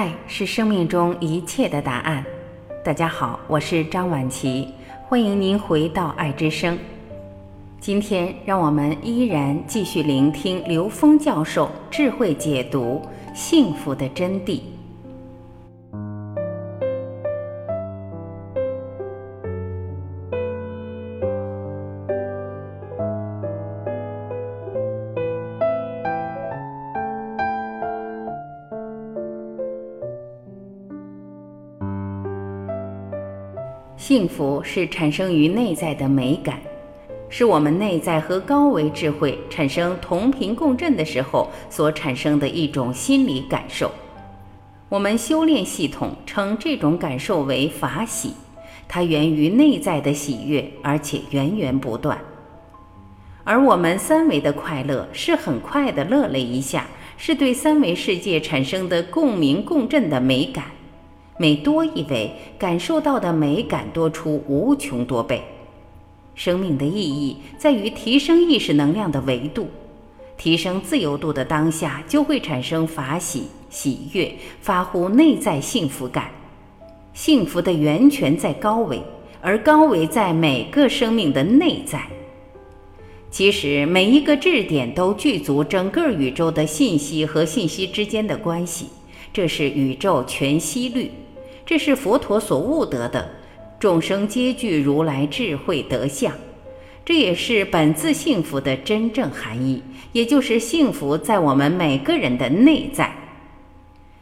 爱是生命中一切的答案。大家好，我是张晚琪，欢迎您回到爱之声。今天，让我们依然继续聆听刘峰教授智慧解读幸福的真谛。幸福是产生于内在的美感，是我们内在和高维智慧产生同频共振的时候所产生的一种心理感受。我们修炼系统称这种感受为法喜，它源于内在的喜悦，而且源源不断。而我们三维的快乐是很快的乐了一下，是对三维世界产生的共鸣共振的美感。每多一维，感受到的美感多出无穷多倍。生命的意义在于提升意识能量的维度，提升自由度的当下，就会产生法喜、喜悦，发乎内在幸福感。幸福的源泉在高维，而高维在每个生命的内在。其实每一个质点都具足整个宇宙的信息和信息之间的关系，这是宇宙全息律。这是佛陀所悟得的，众生皆具如来智慧德相，这也是本自幸福的真正含义，也就是幸福在我们每个人的内在。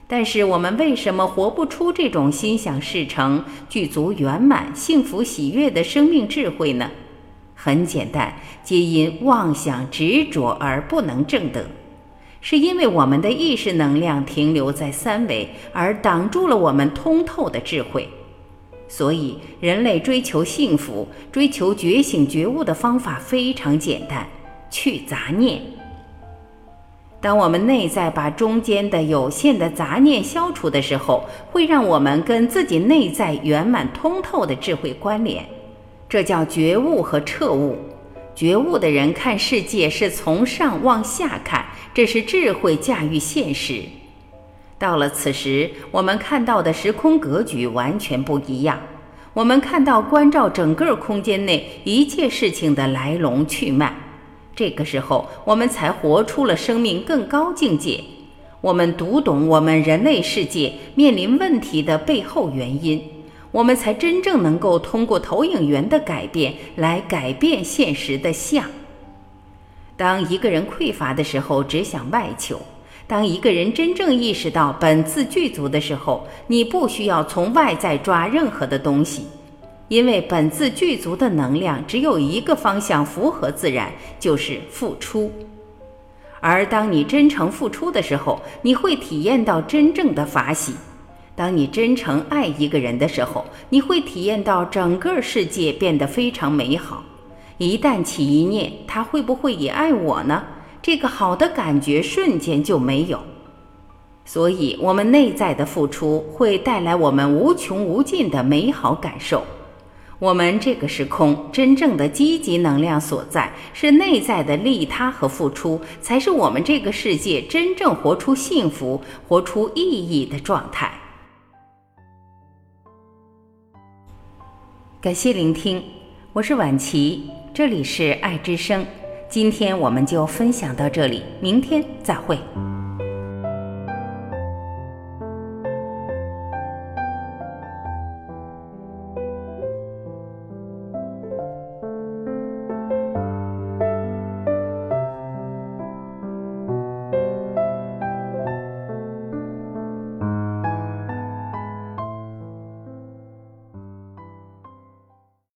但是我们为什么活不出这种心想事成、具足圆满、幸福喜悦的生命智慧呢？很简单，皆因妄想执着而不能证得。是因为我们的意识能量停留在三维，而挡住了我们通透的智慧。所以，人类追求幸福、追求觉醒觉悟的方法非常简单：去杂念。当我们内在把中间的有限的杂念消除的时候，会让我们跟自己内在圆满通透的智慧关联，这叫觉悟和彻悟。觉悟的人看世界是从上往下看。这是智慧驾驭现实。到了此时，我们看到的时空格局完全不一样。我们看到关照整个空间内一切事情的来龙去脉。这个时候，我们才活出了生命更高境界。我们读懂我们人类世界面临问题的背后原因，我们才真正能够通过投影源的改变来改变现实的相。当一个人匮乏的时候，只想外求；当一个人真正意识到本自具足的时候，你不需要从外在抓任何的东西，因为本自具足的能量只有一个方向符合自然，就是付出。而当你真诚付出的时候，你会体验到真正的法喜；当你真诚爱一个人的时候，你会体验到整个世界变得非常美好。一旦起一念，他会不会也爱我呢？这个好的感觉瞬间就没有。所以，我们内在的付出会带来我们无穷无尽的美好感受。我们这个时空真正的积极能量所在，是内在的利他和付出，才是我们这个世界真正活出幸福、活出意义的状态。感谢聆听，我是晚琪。这里是爱之声，今天我们就分享到这里，明天再会。